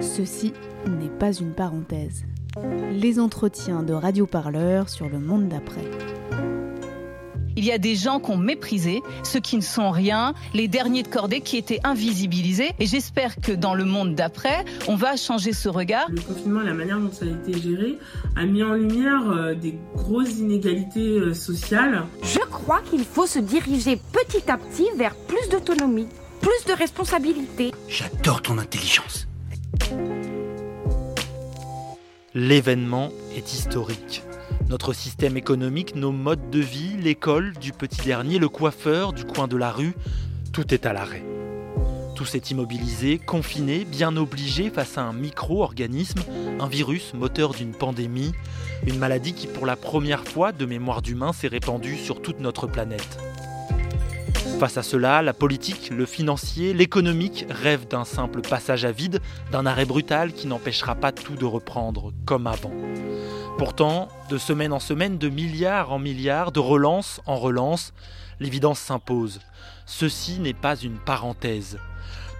Ceci n'est pas une parenthèse. Les entretiens de radioparleurs sur le monde d'après. Il y a des gens qu'on méprisé, ceux qui ne sont rien, les derniers de cordée qui étaient invisibilisés. Et j'espère que dans le monde d'après, on va changer ce regard. Le confinement et la manière dont ça a été géré a mis en lumière euh, des grosses inégalités euh, sociales. Je crois qu'il faut se diriger petit à petit vers plus d'autonomie, plus de responsabilité. J'adore ton intelligence. L'événement est historique. Notre système économique, nos modes de vie, l'école, du petit dernier, le coiffeur, du coin de la rue, tout est à l'arrêt. Tout s'est immobilisé, confiné, bien obligé face à un micro-organisme, un virus moteur d'une pandémie, une maladie qui pour la première fois de mémoire d'humain s'est répandue sur toute notre planète. Face à cela, la politique, le financier, l'économique rêvent d'un simple passage à vide, d'un arrêt brutal qui n'empêchera pas tout de reprendre comme avant. Pourtant, de semaine en semaine, de milliards en milliards, de relance en relance, l'évidence s'impose. Ceci n'est pas une parenthèse.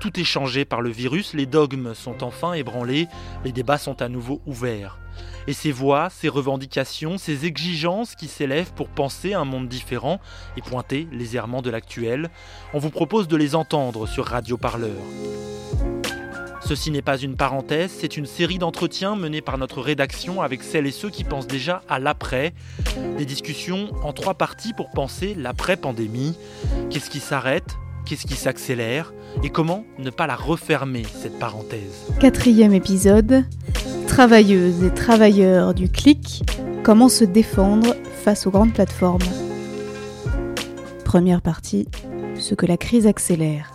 Tout est changé par le virus, les dogmes sont enfin ébranlés, les débats sont à nouveau ouverts. Et ces voix, ces revendications, ces exigences qui s'élèvent pour penser un monde différent et pointer les errements de l'actuel, on vous propose de les entendre sur Radio Parleur. Ceci n'est pas une parenthèse, c'est une série d'entretiens menés par notre rédaction avec celles et ceux qui pensent déjà à l'après. Des discussions en trois parties pour penser l'après-pandémie. Qu'est-ce qui s'arrête? Qu'est-ce qui s'accélère? Et comment ne pas la refermer, cette parenthèse? Quatrième épisode. Travailleuses et travailleurs du clic, comment se défendre face aux grandes plateformes Première partie, ce que la crise accélère.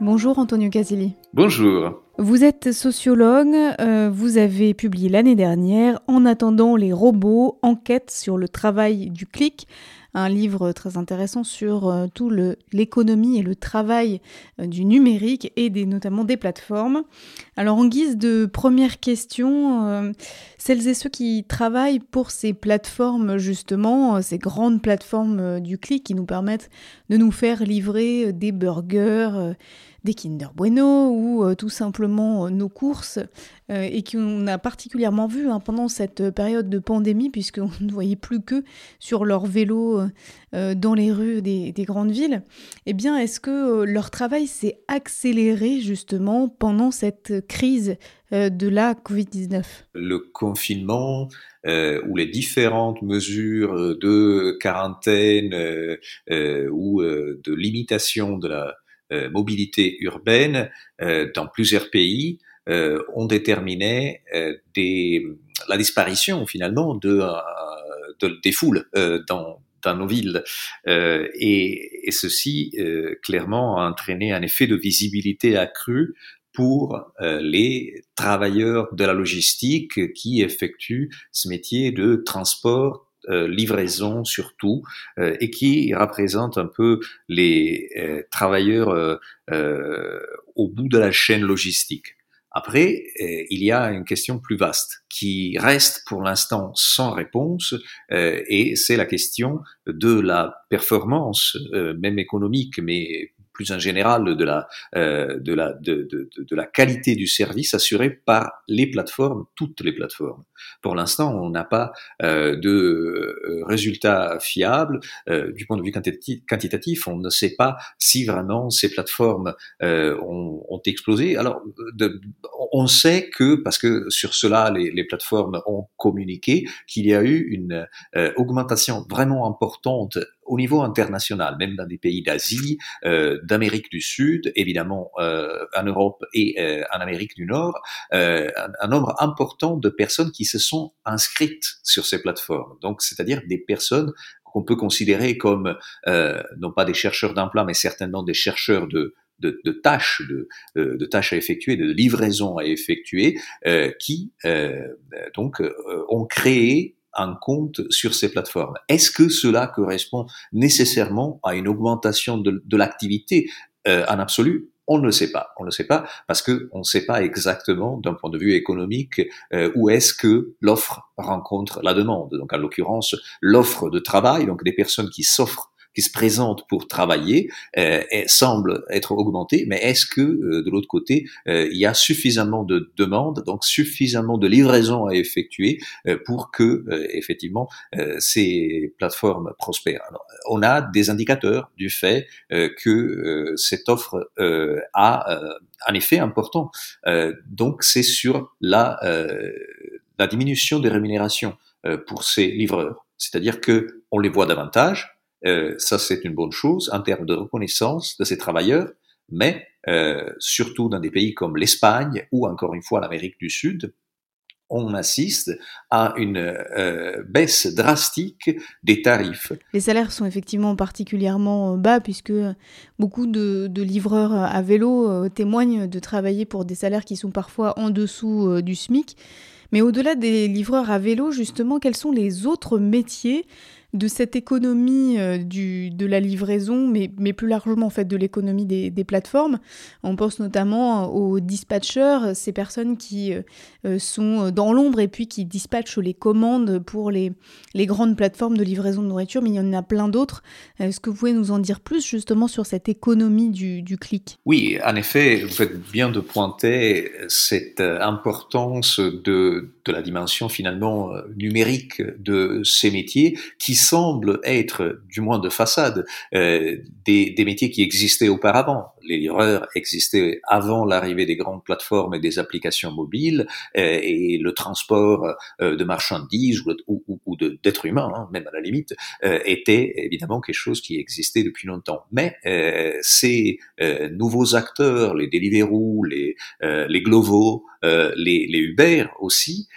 Bonjour Antonio Casilli. Bonjour. Vous êtes sociologue, euh, vous avez publié l'année dernière En attendant les robots, enquête sur le travail du clic, un livre très intéressant sur euh, tout l'économie et le travail euh, du numérique et notamment des plateformes. Alors en guise de première question, celles et ceux qui travaillent pour ces plateformes justement, ces grandes plateformes du clic qui nous permettent de nous faire livrer des burgers, des Kinder Bueno ou euh, tout simplement euh, nos courses euh, et qu'on a particulièrement vu hein, pendant cette période de pandémie puisqu'on ne voyait plus que sur leur vélo dans les rues des, grandes villes, eh bien est-ce que leur travail s'est accéléré justement pendant cette crise de la Covid-19 Le confinement ou les différentes mesures de quarantaine ou de limitation de la mobilité urbaine euh, dans plusieurs pays euh, ont déterminé des, la disparition finalement de, de des foules dans, dans nos villes. Euh, et, et, ceci, euh, clairement, a entraîné un effet de visibilité accrue pour euh, les travailleurs de la logistique qui effectuent ce métier de transport euh, livraison surtout, euh, et qui représente un peu les euh, travailleurs au bout de la chaîne logistique. Après, il y a une question plus vaste qui reste pour l'instant sans réponse, et c'est la question de la performance, même économique, mais plus en général de la, euh, de, la, de, de, de, la qualité du service assuré par les plateformes, toutes les plateformes. Pour l'instant, on n'a pas euh, de euh, résultats fiables. Euh, du point de vue quantitatif, on ne sait pas si vraiment ces plateformes euh, ont, ont, explosé. Alors, on sait que, parce que sur cela, les, les plateformes ont communiqué, qu'il y a eu une euh, augmentation vraiment importante au niveau international, même dans des pays d'Asie, euh, d'Amérique du Sud, évidemment euh, en Europe et euh, en Amérique du Nord, euh, un, un, nombre important de personnes qui se sont inscrites sur ces plateformes. Donc, c'est-à-dire des personnes qu'on peut considérer comme euh, non pas des chercheurs d'emploi, mais certainement des chercheurs de de, de, tâches, de, de, tâches à effectuer, de livraisons à effectuer, euh, qui euh, donc ont créé un compte sur ces plateformes. Est-ce que cela correspond nécessairement à une augmentation de, de l'activité euh, en absolu? On ne le sait pas. On ne le sait pas parce que on ne sait pas exactement d'un point de vue économique euh, où est-ce que l'offre rencontre la demande. Donc en l'occurrence l'offre de travail, donc des personnes qui s'offrent qui se présentent pour travailler euh, semble être augmentée, mais est-ce que euh, de l'autre côté, euh, il y a suffisamment de demandes, donc suffisamment de livraisons à effectuer euh, pour que effectivement ces plateformes prospèrent? Alors, On a des indicateurs du fait que cette offre a un effet important. donc c'est sur la la diminution des rémunérations pour ces livreurs. C'est-à-dire que on les voit davantage, euh, ça c'est une bonne chose en termes de reconnaissance de ces travailleurs, mais euh, surtout dans des pays comme l'Espagne ou encore une fois l'Amérique du Sud, on assiste à une euh, baisse drastique des tarifs. Les salaires sont effectivement particulièrement bas puisque beaucoup de, de livreurs à vélo témoignent de travailler pour des salaires qui sont parfois en dessous du SMIC. Mais au-delà des livreurs à vélo, justement, quels sont les autres métiers de cette économie euh, de la livraison, mais, plus largement en fait de l'économie des, plateformes. On pense notamment aux dispatchers, ces personnes qui euh, sont dans l'ombre et puis qui dispatchent les commandes pour les, grandes plateformes de livraison de nourriture, mais il y en a plein d'autres. Est-ce que vous pouvez nous en dire plus justement sur cette économie du, du clic? Oui, en effet, vous faites bien de pointer cette euh, importance de, de la dimension finalement numérique de ces métiers qui semblent être, du moins de façade, euh, des, des, métiers qui existaient auparavant. Les livreurs existaient avant l'arrivée des grandes plateformes et des applications mobiles, euh, et le transport euh, de marchandises ou, ou, ou d'êtres humains, hein, même à la limite, euh, était évidemment quelque chose qui existait depuis longtemps. Mais euh, ces nouveaux acteurs, les Deliveroo, les, les Glovo, les, les Uber aussi,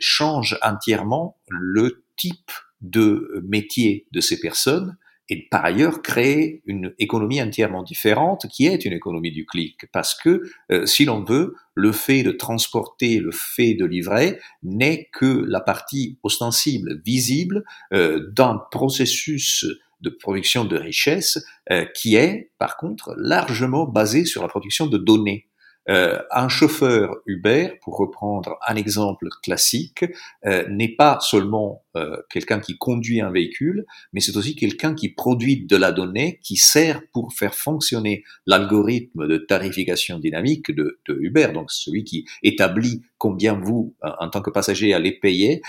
changent entièrement le type de métier de ces personnes et par ailleurs créer une économie entièrement différente qui est une économie du clic. Parce que, euh, si l'on veut, le fait de transporter, le fait de livrer n'est que la partie ostensible, visible euh, d'un processus de production de richesse euh, qui est, par contre, largement basé sur la production de données. Euh, un chauffeur Uber, pour reprendre un exemple classique, euh, n'est pas seulement euh, quelqu'un qui conduit un véhicule, mais c'est aussi quelqu'un qui produit de la donnée qui sert pour faire fonctionner l'algorithme de tarification dynamique de, Uber, donc celui qui établit combien vous, en tant que passager, allez payer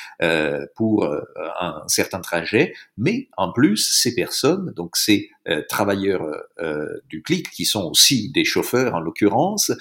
pour un certain trajet, mais en plus, ces personnes, donc ces euh, travailleurs du clic, qui sont aussi des chauffeurs en l'occurrence,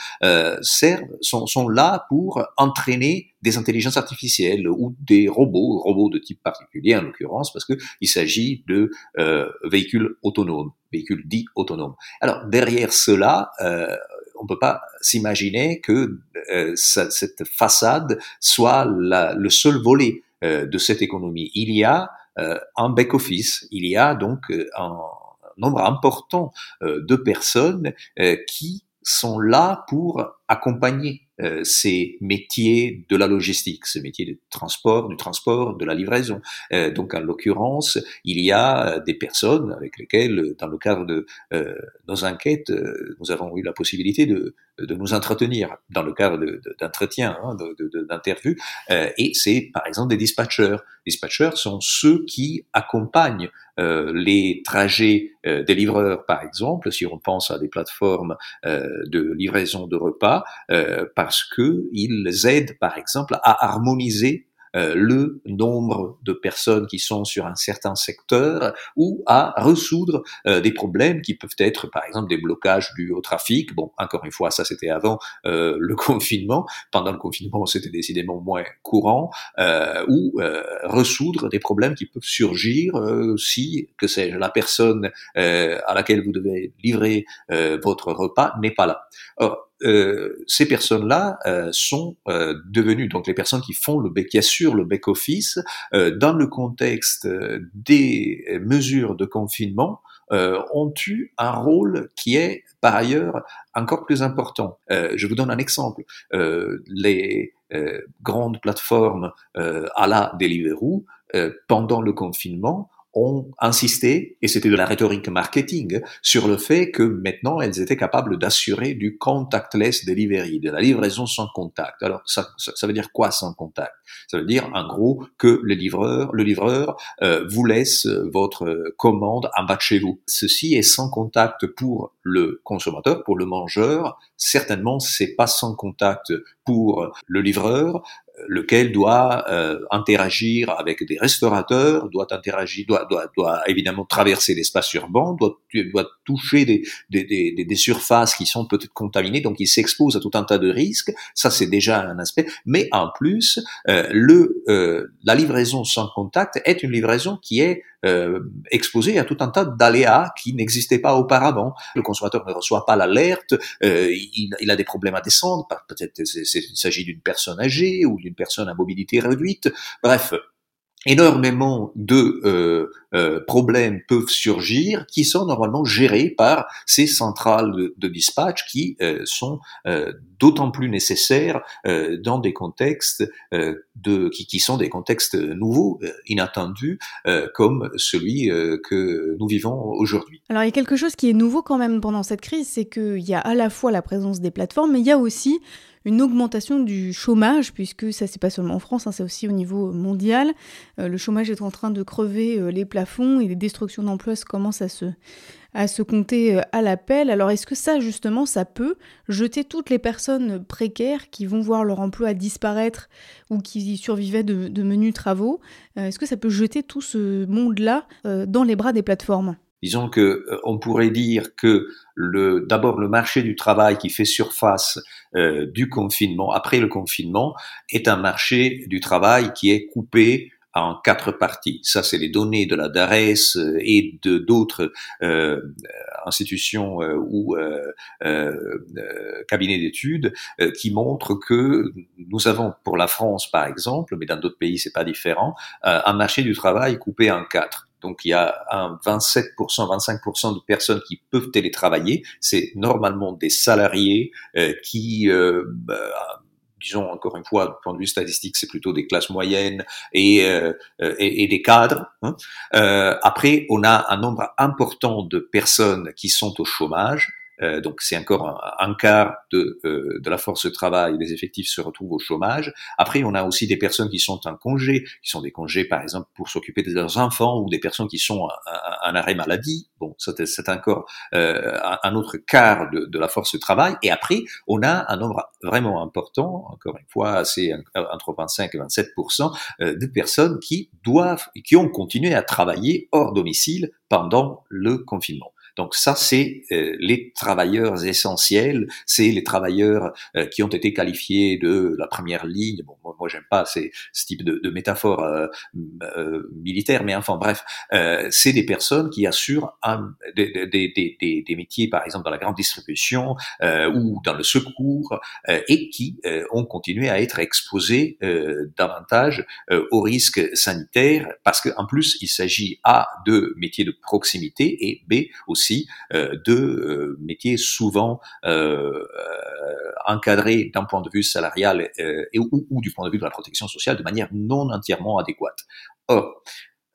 servent, sont, sont là pour entraîner des intelligences artificielles ou des robots, robots de type particulier en l'occurrence, parce qu'il s'agit de euh, véhicules autonomes, véhicules dits autonomes. Alors derrière cela, euh, on ne peut pas s'imaginer que euh, cette façade soit la, le seul volet euh, de cette économie. Il y a euh, un back-office, il y a donc un nombre important de personnes qui sont là pour accompagner euh, ces métiers de la logistique, ces métiers de transport, du transport, de la livraison. Euh, donc en l'occurrence, il y a euh, des personnes avec lesquelles, dans le cadre de nos enquêtes, nous avons eu la possibilité de, de nous entretenir dans le cadre d'entretiens, hein, d'interviews. et c'est par exemple des dispatchers. Les dispatchers sont ceux qui accompagnent les trajets des livreurs, par exemple, si on pense à des plateformes de livraison de repas, par parce qu'ils aident, par exemple, à harmoniser euh, le nombre de personnes qui sont sur un certain secteur ou à résoudre euh, des problèmes qui peuvent être par exemple des blocages dus au trafic. Bon, encore une fois, ça c'était avant euh, le confinement. Pendant le confinement, c'était décidément moins courant. ou résoudre des problèmes qui peuvent surgir si, que sais-je, la personne à laquelle vous devez livrer votre repas n'est pas là. Euh, ces personnes-là euh, sont euh, devenues donc les personnes qui font le qui assurent le back office dans le contexte des mesures de confinement ont eu un rôle qui est par ailleurs encore plus important. je vous donne un exemple. les grandes plateformes à la Deliveroo pendant le confinement ont insisté, et c'était de la rhétorique marketing, sur le fait que maintenant elles étaient capables d'assurer du contactless delivery, de la livraison sans contact. Alors ça, ça, veut dire quoi sans contact? Ça veut dire en gros que le livreur, le livreur euh, vous laisse votre commande en bas de chez vous. Ceci est sans contact pour le consommateur, pour le mangeur. Certainement, c'est pas sans contact pour le livreur, lequel doit euh, interagir avec des restaurateurs, doit interagir, doit, doit, doit évidemment traverser l'espace urbain, doit, doit toucher des, des, des, des surfaces qui sont peut-être contaminées, donc il s'expose à tout un tas de risques. Ça, c'est déjà un aspect. Mais en plus, euh, le, euh, la livraison sans contact est une livraison qui est euh, exposé à tout un tas d'aléas qui n'existaient pas auparavant. Le consommateur ne reçoit pas l'alerte, euh, il, a des problèmes à descendre, peut-être il s'agit d'une personne âgée ou d'une personne à mobilité réduite. Bref, énormément de euh, euh, problèmes peuvent surgir qui sont normalement gérés par ces centrales de, dispatch qui euh, sont euh, d'autant plus nécessaires euh, dans des contextes de, qui, qui, sont des contextes nouveaux, inattendus, comme celui que nous vivons aujourd'hui. Alors il y a quelque chose qui est nouveau quand même pendant cette crise, c'est qu'il y a à la fois la présence des plateformes, mais il y a aussi une augmentation du chômage, puisque ça c'est pas seulement en France, hein, c'est aussi au niveau mondial. Euh, le chômage est en train de crever euh, les plafonds et les destructions d'emplois commencent à se, compter euh, à l'appel. Alors est-ce que ça justement ça peut jeter toutes les personnes précaires qui vont voir leur emploi disparaître ou qui survivaient de menus travaux, est-ce que ça peut jeter tout ce monde-là dans les bras des plateformes? Disons que euh, on pourrait dire que le d'abord le marché du travail qui fait surface euh, du confinement après le confinement est un marché du travail qui est coupé en quatre parties. Ça, c'est les données de la DARES euh, et de d'autres euh, institutions euh, ou euh, cabinets d'études qui montrent que nous avons, pour la France par exemple, mais dans d'autres pays c'est pas différent, un marché du travail coupé en quatre. Donc il y a un 27%, 25% de personnes qui peuvent télétravailler. C'est normalement des salariés euh, qui, euh, bah, disons encore une fois, du point de vue statistique, c'est plutôt des classes moyennes et, euh, et, et, des cadres. Hein. après, on a un nombre important de personnes qui sont au chômage. Euh, donc c'est encore un, quart de, euh, de la force de travail, des effectifs se retrouvent au chômage. Après, on a aussi des personnes qui sont en congé, qui sont des congés par exemple pour s'occuper de leurs enfants ou des personnes qui sont en, arrêt maladie. Bon, c'est encore euh, un autre quart de, de, la force de travail. Et après, on a un nombre vraiment important, encore une fois, c'est entre 25 et 27% de personnes qui doivent, qui ont continué à travailler hors domicile pendant le confinement. Donc ça, c'est euh, les travailleurs essentiels, c'est les travailleurs euh, qui ont été qualifiés de la première ligne. Bon, moi, moi j'aime pas ces, ce type de, de métaphore euh, militaire, mais enfin bref, c'est des personnes qui assurent un, des, des, des, des, métiers, par exemple dans la grande distribution ou dans le secours, et qui ont continué à être exposés davantage aux risques sanitaires, parce qu'en plus, il s'agit A de métiers de proximité et B aussi euh, de euh, métiers souvent euh, encadrés d'un point de vue salarial et, ou, ou, du point de vue de la protection sociale de manière non entièrement adéquate. Or,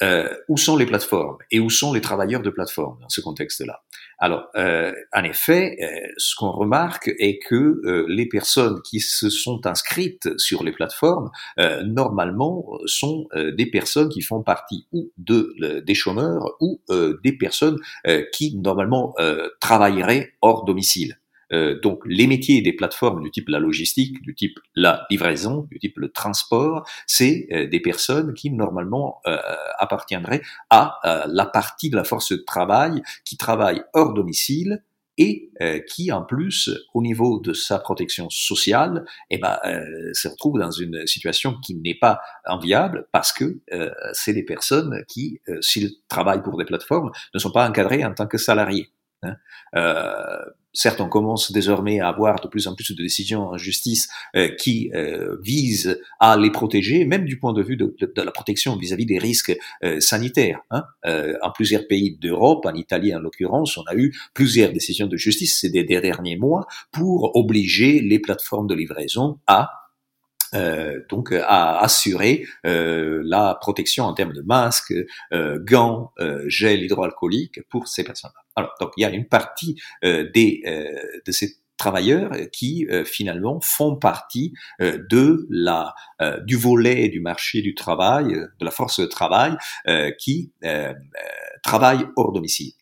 euh, où sont les plateformes et où sont les travailleurs de plateformes dans ce contexte-là? Alors, euh, en effet, euh, ce qu'on remarque est que euh, les personnes qui se sont inscrites sur les plateformes, euh, normalement, sont des personnes qui font partie ou de, des chômeurs ou des personnes qui, normalement, travailleraient hors domicile. Euh, donc les métiers des plateformes du type la logistique, du type la livraison, du type le transport, c'est euh, des personnes qui normalement euh, appartiendraient à la partie de la force de travail qui travaille hors domicile et qui en plus au niveau de sa protection sociale eh ben, se retrouve dans une situation qui n'est pas enviable parce que c'est des personnes qui s'ils travaillent pour des plateformes ne sont pas encadrés en tant que salariés Hein. Euh, certes, on commence désormais à avoir de plus en plus de décisions en justice euh, qui euh, visent à les protéger, même du point de vue de, la protection vis-à-vis des risques sanitaires. Hein. en plusieurs pays d'Europe, en Italie en l'occurrence, on a eu plusieurs décisions de justice ces derniers mois pour obliger les plateformes de livraison à euh, donc à assurer euh, la protection en termes de masques, euh, gants, euh, gel hydroalcoolique pour ces personnes-là. Alors donc il y a une partie euh, des de ces travailleurs qui finalement font partie de la du volet du marché du travail, de la force de travail qui travaille hors domicile.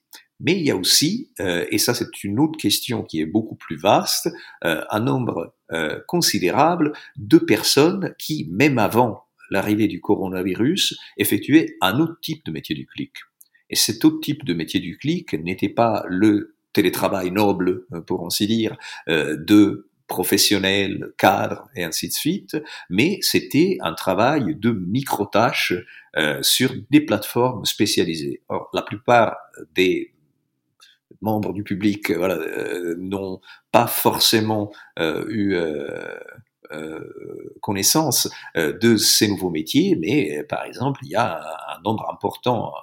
Mais il y a aussi, euh, et ça c'est une autre question qui est beaucoup plus vaste, euh, un nombre euh, considérable de personnes qui, même avant l'arrivée du coronavirus, effectuaient un autre type de métier du clic. Et cet autre type de métier du clic n'était pas le télétravail noble, pour ainsi dire, de professionnels, cadres et ainsi de suite, mais c'était un travail de micro-tâches sur des plateformes spécialisées. La plupart des membres du public voilà, euh, n'ont pas forcément euh, eu euh, connaissance de ces nouveaux métiers, mais par exemple, il y a un nombre important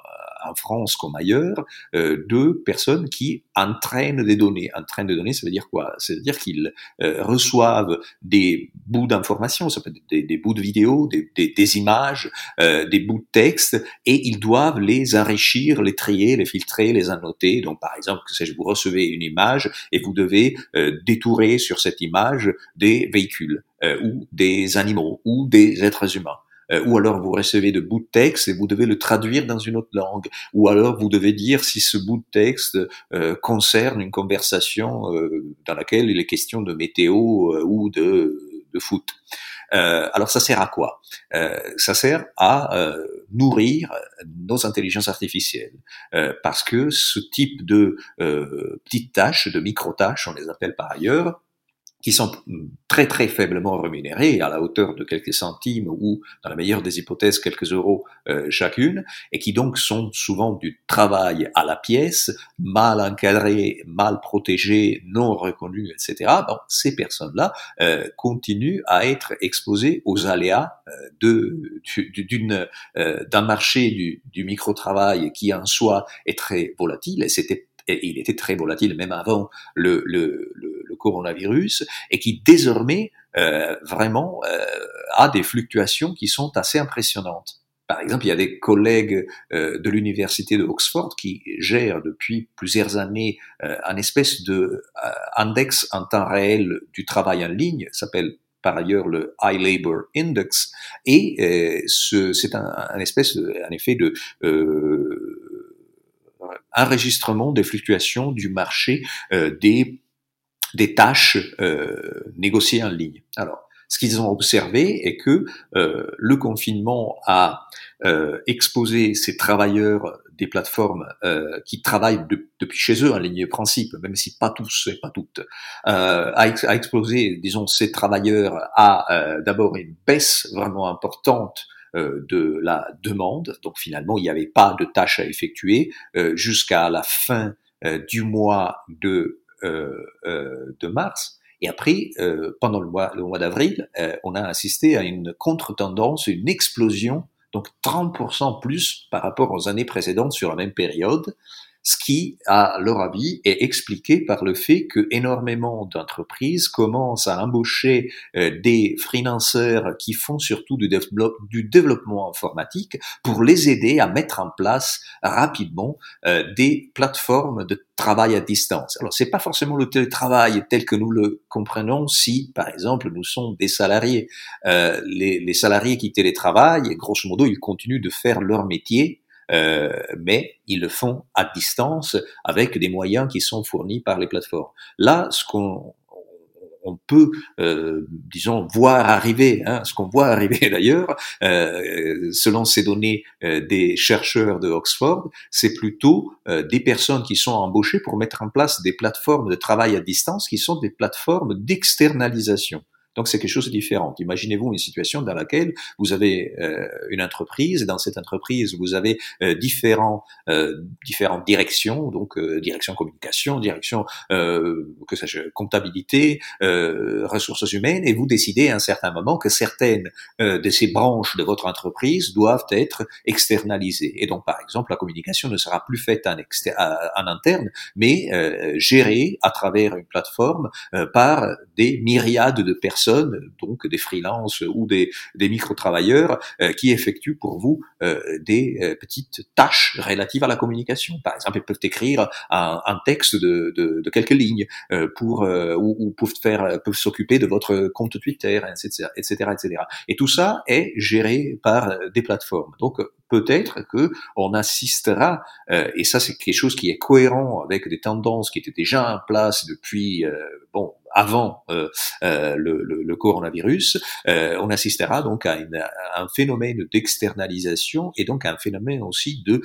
en France comme ailleurs, euh, de personnes qui entraînent des données. Entraînent des données, ça veut dire quoi? Ça veut dire qu'ils euh, reçoivent des bouts d'informations, ça peut être des, bouts de vidéos, des, des, des images, euh, des bouts de texte, et ils doivent les enrichir, les trier, les filtrer, les annoter. Donc, par exemple, que sais-je, vous recevez une image et vous devez euh, détourer sur cette image des véhicules euh, ou des animaux ou des êtres humains. Euh, ou alors vous recevez de bouts de texte et vous devez le traduire dans une autre langue, ou alors vous devez dire si ce bout de texte euh, concerne une conversation euh, dans laquelle il est question de météo ou de, de foot. alors ça sert à quoi? Ça sert à nourrir nos intelligences artificielles, parce que ce type de petites tâches, de micro-tâches, on les appelle par ailleurs, qui sont très très faiblement rémunérés à la hauteur de quelques centimes ou dans la meilleure des hypothèses quelques euros euh, chacune et qui donc sont souvent du travail à la pièce mal encadré mal protégé non reconnu etc bon ces personnes là euh, continuent à être exposées aux aléas euh, de d'une euh, d'un marché du, du micro travail qui en soi est très volatile et c'était et il était très volatile même avant le, le coronavirus et qui désormais euh, vraiment euh, a des fluctuations qui sont assez impressionnantes. Par exemple, il y a des collègues euh, de l'université de Oxford qui gèrent depuis plusieurs années euh, un espèce de euh, index en temps réel du travail en ligne, s'appelle par ailleurs le High Labor Index, et euh, c'est un, un, espèce, en effet, de enregistrement des fluctuations du marché des des tâches euh, négociées en ligne. Alors, ce qu'ils ont observé est que euh, le confinement a euh, exposé ces travailleurs des plateformes qui travaillent de, depuis chez eux en ligne de principe, même si pas tous et pas toutes, a, a, exposé, disons, ces travailleurs à d'abord une baisse vraiment importante de la demande. Donc finalement, il n'y avait pas de tâches à effectuer jusqu'à la fin du mois de de mars. Et après, euh, pendant le mois, le mois d'avril, on a assisté à une contre-tendance, une explosion, donc 30% plus par rapport aux années précédentes sur la même période ce qui, à leur avis, est expliqué par le fait que énormément d'entreprises commencent à embaucher euh, des freelancers qui font surtout du, développement informatique pour les aider à mettre en place rapidement euh, des plateformes de travail à distance. Alors, c'est pas forcément le télétravail tel que nous le comprenons si, par exemple, nous sommes des salariés. Euh, les, les salariés qui télétravaillent, grosso modo, ils continuent de faire leur métier euh, mais ils le font à distance avec des moyens qui sont fournis par les plateformes. Là, ce qu'on on peut, euh, disons, voir arriver, hein, ce qu'on voit arriver d'ailleurs, euh, selon ces données euh, des chercheurs de Oxford, c'est plutôt euh, des personnes qui sont embauchées pour mettre en place des plateformes de travail à distance qui sont des plateformes d'externalisation. Donc c'est quelque chose de différent. Imaginez-vous une situation dans laquelle vous avez euh, une entreprise, et dans cette entreprise vous avez euh, différents euh, différentes directions, donc euh, direction communication, direction euh, que comptabilité, euh, ressources humaines, et vous décidez à un certain moment que certaines de ces branches de votre entreprise doivent être externalisées. Et donc par exemple la communication ne sera plus faite en, en interne, mais gérée à travers une plateforme par des myriades de personnes donc des freelances ou des, des micro-travailleurs, qui effectuent pour vous des petites tâches relatives à la communication. Par exemple, ils peuvent écrire un, un texte de, de, de, quelques lignes pour ou, ou, peuvent faire peuvent s'occuper de votre compte Twitter, etc., etc., etc. Et tout ça est géré par des plateformes. Donc peut-être que on assistera, euh, et ça c'est quelque chose qui est cohérent avec des tendances qui étaient déjà en place depuis euh, bon avant euh, le, le, coronavirus, on assistera donc à, un phénomène d'externalisation et donc à un phénomène aussi de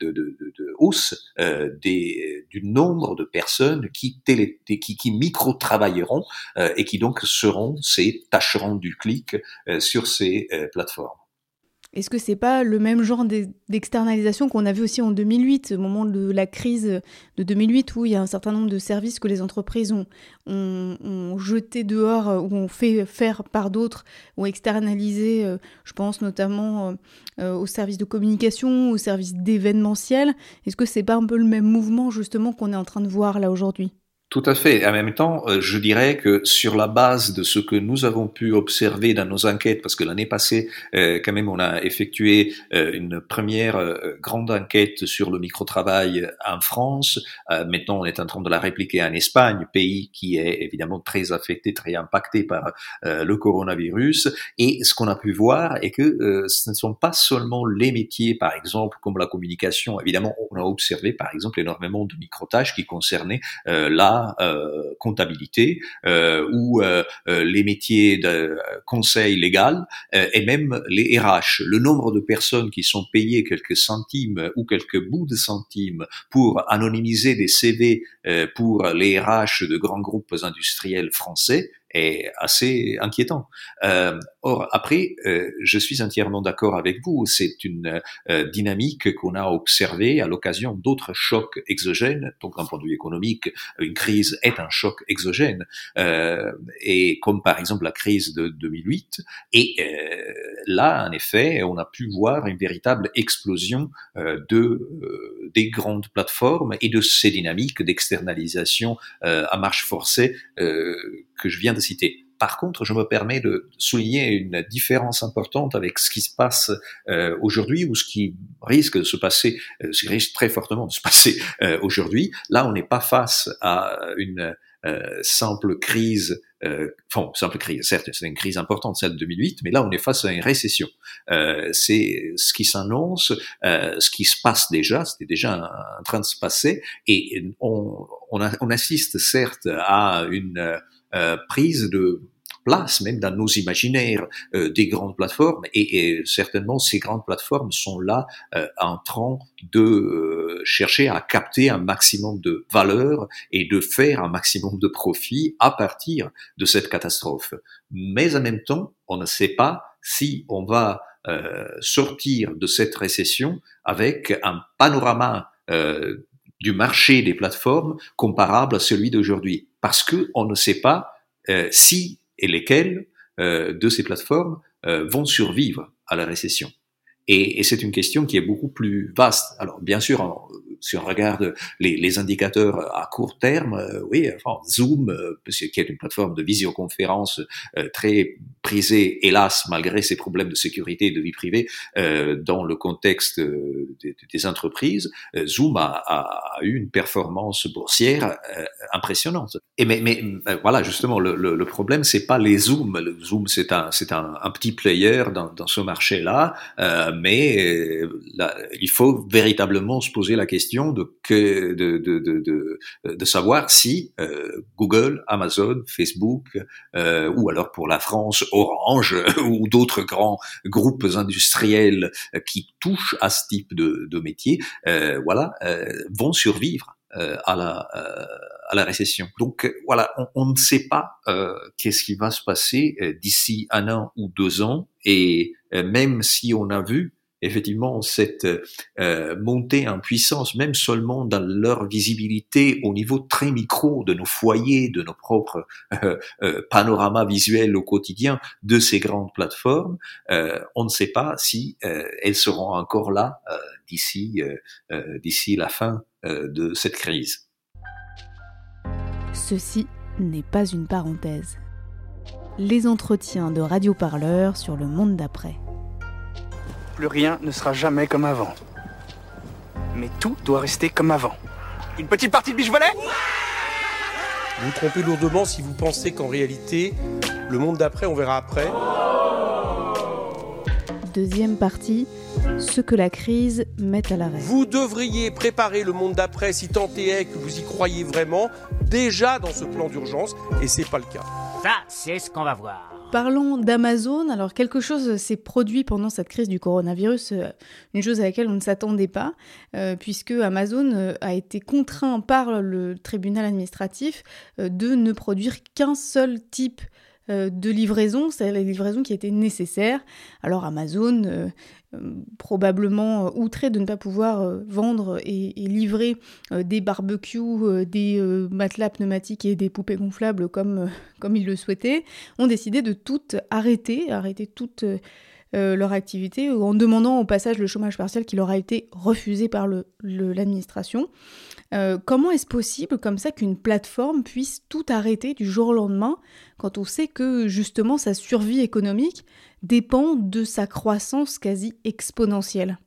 de, de, de, hausse des, du nombre de personnes qui, télé, qui, qui micro-travailleront et qui donc seront ces tâcheront du clic sur ces plateformes. Est-ce que c'est pas le même genre d'externalisation qu'on a vu aussi en 2008, au moment de la crise de 2008, où il y a un certain nombre de services que les entreprises ont, ont, jeté dehors euh, ou ont fait faire par d'autres, ont externalisé, euh, je pense notamment euh, aux services de communication, aux services d'événementiel. Est-ce que c'est pas un peu le même mouvement justement qu'on est en train de voir là aujourd'hui? Tout à fait. En même temps, euh, je dirais que sur la base de ce que nous avons pu observer dans nos enquêtes, parce que l'année passée, euh, quand même, on a effectué euh, une première grande enquête sur le microtravail en France. Maintenant, on est en train de la répliquer en Espagne, pays qui est évidemment très affecté, très impacté par le coronavirus. Et ce qu'on a pu voir est que ce ne sont pas seulement les métiers, par exemple, comme la communication. Évidemment, on a observé, par exemple, énormément de microtages qui concernaient euh, comptabilité euh, ou euh, les métiers de conseil légal et même les RH. Le nombre de personnes qui sont payées quelques centimes ou quelques bouts de centimes pour anonymiser des CV pour les RH de grands groupes industriels français est assez inquiétant. Euh, or, après, euh, je suis entièrement d'accord avec vous, c'est une euh, dynamique qu'on a observée à l'occasion d'autres chocs exogènes. Donc, d'un point de vue économique, une crise est un choc exogène, euh, et comme par exemple la crise de 2008. Et euh, là, en effet, on a pu voir une véritable explosion de des grandes plateformes et de ces dynamiques d'externalisation à marche forcée que je viens Par contre, je me permets de souligner une différence importante avec ce qui se passe euh, aujourd'hui ou ce qui risque de se passer, euh, ce qui risque très fortement de se passer euh, aujourd'hui. Là, on n'est pas face à une simple crise, euh, enfin simple crise, certes c'est une crise importante celle de 2008, mais là on est face à une récession. C'est ce qui s'annonce, ce qui se passe déjà, c'était déjà en train de se passer, et on, assiste certes à une prise de place même dans nos imaginaires euh, des grandes plateformes et, certainement ces grandes plateformes sont là euh, en train de euh, chercher à capter un maximum de valeur et de faire un maximum de profit à partir de cette catastrophe. Mais en même temps, on ne sait pas si on va sortir de cette récession avec un panorama du marché des plateformes comparable à celui d'aujourd'hui. Parce que on ne sait pas euh, si et lesquelles euh, de ces plateformes euh, vont survivre à la récession. Et, et c'est une question qui est beaucoup plus vaste. Alors, bien sûr, si on regarde les, les indicateurs à court terme, euh, oui, enfin, Zoom, euh, qui est une plateforme de visioconférence euh, très prisée, hélas, malgré ses problèmes de sécurité et de vie privée, euh, dans le contexte des, des entreprises, Zoom a, a, eu une performance boursière impressionnante. Et mais, mais voilà, justement, le, le, le problème, c'est pas les Zoom. Le Zoom, c'est un, c'est un, petit player dans, dans ce marché-là, mais là, il faut véritablement se poser la question de, de, de, de, de, savoir si euh, Google, Amazon, Facebook, euh, ou alors pour la France, Orange, ou d'autres grands groupes industriels qui touchent à ce type de, de métier, euh, voilà, vont survivre à la à la récession. Donc voilà, on, on ne sait pas qu'est-ce qui va se passer d'ici un an ou deux ans, et même si on a vu effectivement cette euh, montée en puissance, même seulement dans leur visibilité au niveau très micro de nos foyers, de nos propres euh, euh, panoramas visuels au quotidien de ces grandes plateformes, on ne sait pas si elles seront encore là d'ici d'ici la fin de cette crise. Ceci n'est pas une parenthèse. les entretiens de Radio Parleur sur le monde d'après. Plus rien ne sera jamais comme avant. Mais tout doit rester comme avant. Une petite partie de biche volet Vous vous trompez lourdement si vous pensez qu'en réalité, le monde d'après, on verra après. Deuxième partie, ce que la crise met à l'arrêt. Vous devriez préparer le monde d'après si tant est que vous y croyez vraiment, déjà dans ce plan d'urgence, et c'est pas le cas. Ça, c'est ce qu'on va voir. Parlons d'Amazon. Alors quelque chose s'est produit pendant cette crise du coronavirus, euh, une chose à laquelle on ne s'attendait pas, euh, puisque Amazon euh, a été contraint par le tribunal administratif de ne produire qu'un seul type de livraison, c'est-à-dire les livraisons qui étaient nécessaires. Alors Amazon euh, probablement euh, outré de ne pas pouvoir euh, vendre et, livrer des barbecues, des matelas pneumatiques et des poupées gonflables comme, comme ils le souhaitaient, ont décidé de tout arrêter, arrêter toute leur activité en demandant au passage le chômage partiel qui leur a été refusé par l'administration. Comment est-ce possible comme ça qu'une plateforme puisse tout arrêter du jour au lendemain quand on sait que justement sa survie économique dépend de sa croissance quasi exponentielle?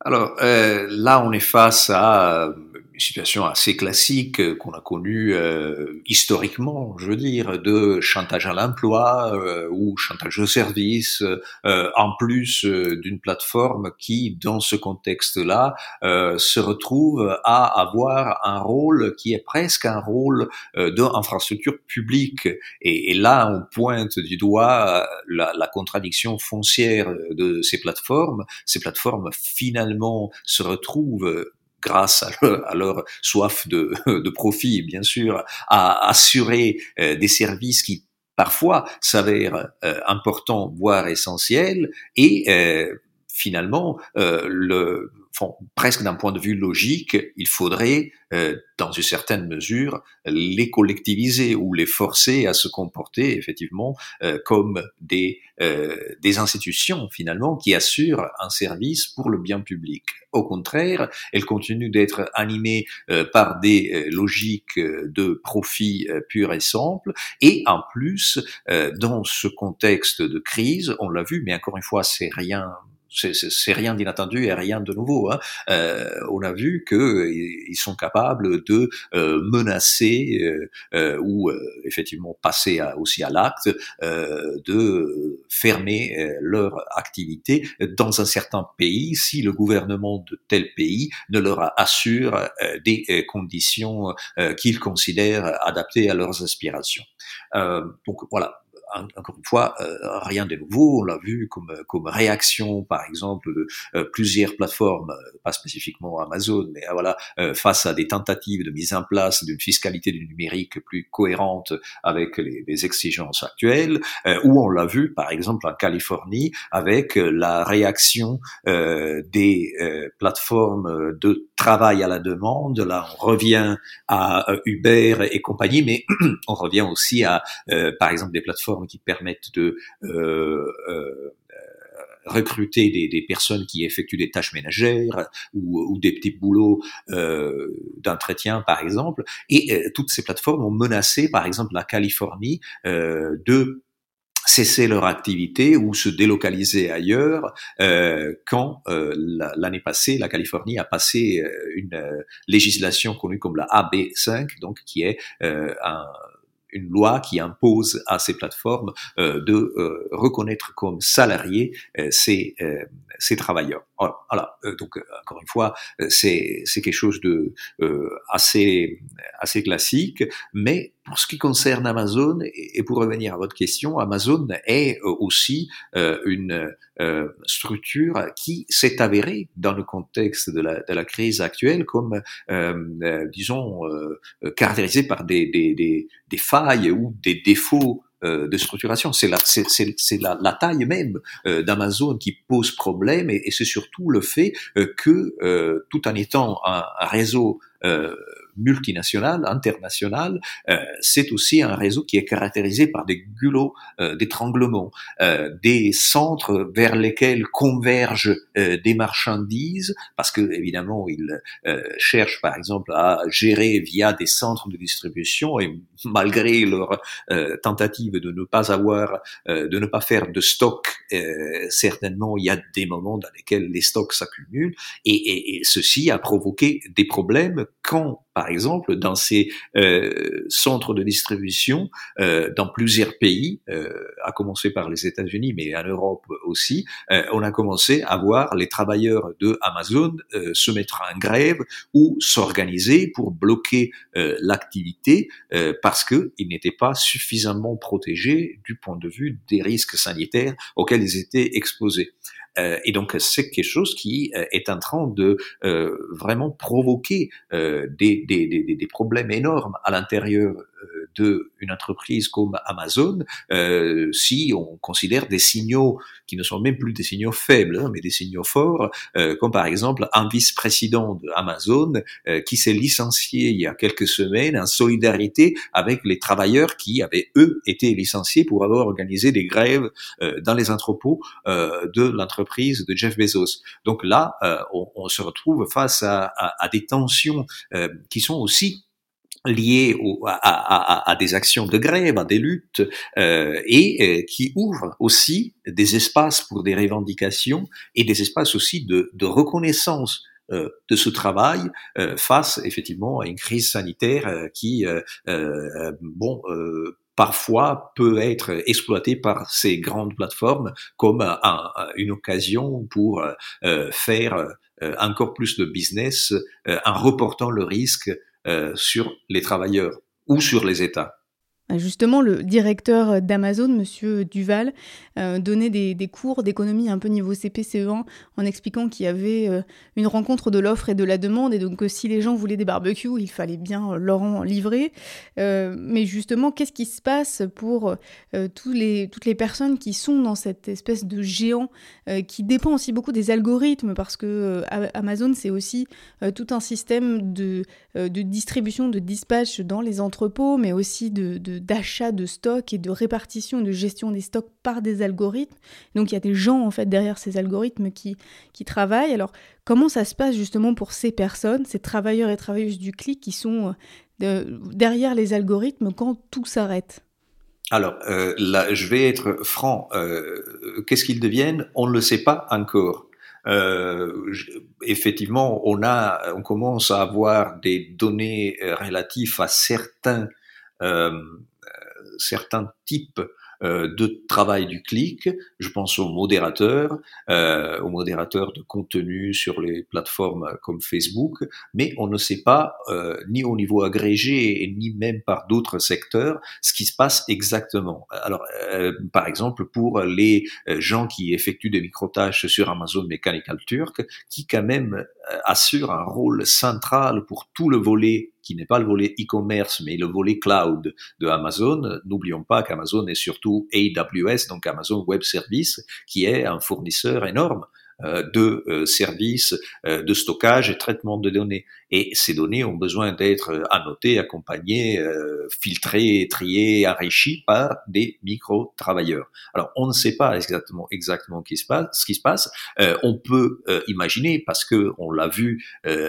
Alors euh, là, on est face à situation assez classique euh, qu'on a connue euh, historiquement, je veux dire, de chantage à l'emploi euh, ou chantage au service, en plus d'une plateforme qui, dans ce contexte-là, se retrouve à avoir un rôle qui est presque un rôle d'infrastructure publique. Et, et, là, on pointe du doigt la, la contradiction foncière de ces plateformes. Ces plateformes, finalement, se retrouvent grâce à leur, soif de, de, profit, bien sûr, à assurer euh, des services qui parfois s'avèrent euh, importants, voire essentiels, et euh, finalement, le, presque d'un point de vue logique, il faudrait, euh, dans une certaine mesure, les collectiviser ou les forcer à se comporter effectivement euh, comme des, euh, des institutions finalement qui assurent un service pour le bien public. Au contraire, elles continuent d'être animées par des logiques de profit pur et simple, et en plus, dans ce contexte de crise, on l'a vu, mais encore une fois, c'est rien c'est rien d'inattendu et rien de nouveau. Hein. Euh, on a vu qu'ils sont capables de euh, menacer euh, euh ou euh, effectivement passer à, aussi à l'acte de fermer leur activité dans un certain pays si le gouvernement de tel pays ne leur assure des conditions qu'ils considèrent adaptées à leurs aspirations. donc voilà, encore une fois, euh, rien de nouveau. On l'a vu comme, comme réaction, par exemple, de euh, plusieurs plateformes, euh, pas spécifiquement Amazon, mais voilà, face à des tentatives de mise en place d'une fiscalité du numérique plus cohérente avec les, les exigences actuelles, ou on l'a vu, par exemple, en Californie, avec la réaction des plateformes de travail à la demande. Là, on revient à Uber et compagnie, mais on revient aussi à, par exemple, des plateformes qui permettent de euh, euh, recruter des, des, personnes qui effectuent des tâches ménagères ou, ou des petits boulots euh, d'entretien, par exemple. Et euh, toutes ces plateformes ont menacé, par exemple, la Californie euh, de cesser leur activité ou se délocaliser ailleurs euh, quand euh, l'année passée la Californie a passé une législation connue comme la AB5 donc qui est un une loi qui impose à ces plateformes euh, de euh, reconnaître comme salariés euh, ces, ces travailleurs. Voilà, donc encore une fois, c'est quelque chose de assez assez classique, mais pour ce qui concerne Amazon, et pour revenir à votre question, Amazon est aussi une structure qui s'est avérée dans le contexte de la, de la crise actuelle comme, disons, caractérisée par des, des, des, des ou des défauts euh, de structuration. C'est la, c'est, la, la, taille même euh, d'Amazon qui pose problème et, c'est surtout le fait euh, que tout en étant un, réseau multinationale, internationale, c'est aussi un réseau qui est caractérisé par des goulots d'étranglement, des centres vers lesquels convergent des marchandises, parce que évidemment ils cherchent par exemple à gérer via des centres de distribution et malgré leur tentative de ne pas avoir, de ne pas faire de stock, certainement il y a des moments dans lesquels les stocks s'accumulent et, et, ceci a provoqué des problèmes quand, par exemple, dans ces euh, centres de distribution, euh, dans plusieurs pays, euh, à commencer par les États-Unis, mais en Europe aussi, on a commencé à voir les travailleurs de Amazon se mettre en grève ou s'organiser pour bloquer l'activité parce qu'ils n'étaient pas suffisamment protégés du point de vue des risques sanitaires auxquels ils étaient exposés. Euh, et donc c'est quelque chose qui euh, est en train de euh, vraiment provoquer des, des, des, des, problèmes énormes à l'intérieur de une entreprise comme Amazon euh, si on considère des signaux qui ne sont même plus des signaux faibles, hein, mais des signaux forts, euh, comme par exemple un vice-président de Amazon euh, qui s'est licencié il y a quelques semaines en solidarité avec les travailleurs qui avaient eux été licenciés pour avoir organisé des grèves dans les entrepôts de l'entreprise de Jeff Bezos. Donc là, on, on, se retrouve face à, des tensions qui sont aussi liées à, des actions de grève, à des luttes, euh, et euh, qui ouvrent aussi des espaces pour des revendications et des espaces aussi de, reconnaissance euh, de ce travail euh, face effectivement à une crise sanitaire euh, qui, bon, parfois peut être exploitée par ces grandes plateformes comme un, une occasion pour faire encore plus de business en reportant le risque euh, sur les travailleurs ou sur les États. Ah, justement, le directeur d'Amazon, Monsieur Duval, euh, donnait des, cours d'économie un peu niveau CP-CE1 en expliquant qu'il y avait euh, une rencontre de l'offre et de la demande et donc que si les gens voulaient des barbecues, il fallait bien leur en livrer. Euh, mais justement, qu'est-ce qui se passe pour toutes les personnes qui sont dans cette espèce de géant qui dépend aussi beaucoup des algorithmes? Parce que Amazon, c'est aussi tout un système de distribution, de dispatch dans les entrepôts, mais aussi de d'achat de stocks et de répartition de gestion des stocks par des algorithmes. Donc il y a des gens en fait derrière ces algorithmes qui, qui travaillent. Alors comment ça se passe justement pour ces personnes, ces travailleurs et travailleuses du clic qui sont euh, derrière les algorithmes quand tout s'arrête? Alors, euh, là, je vais être franc. Euh, qu'est-ce qu'ils deviennent? On ne le sait pas encore. Effectivement, on a, on commence à avoir des données relatives à certains certains types euh, de travail du clic. Je pense aux modérateurs, euh, aux modérateurs de contenu sur les plateformes comme Facebook, mais on ne sait pas, euh, ni au niveau agrégé, ni même par d'autres secteurs, ce qui se passe exactement. Alors, euh, par exemple, pour les gens qui effectuent des micro-tâches sur Amazon Mechanical Turk, qui quand même assure un rôle central pour tout le volet qui n'est pas le volet e-commerce, mais le volet cloud de Amazon. N'oublions pas qu'Amazon est surtout AWS, donc Amazon Web Service, qui est un fournisseur énorme de euh, services euh, de stockage et traitement de données. Et ces données ont besoin d'être annotées, accompagnées, filtrées, triées, enrichies par des micro-travailleurs. Alors, on ne sait pas exactement exactement. Ce qui se passe. on peut imaginer, parce que on l'a vu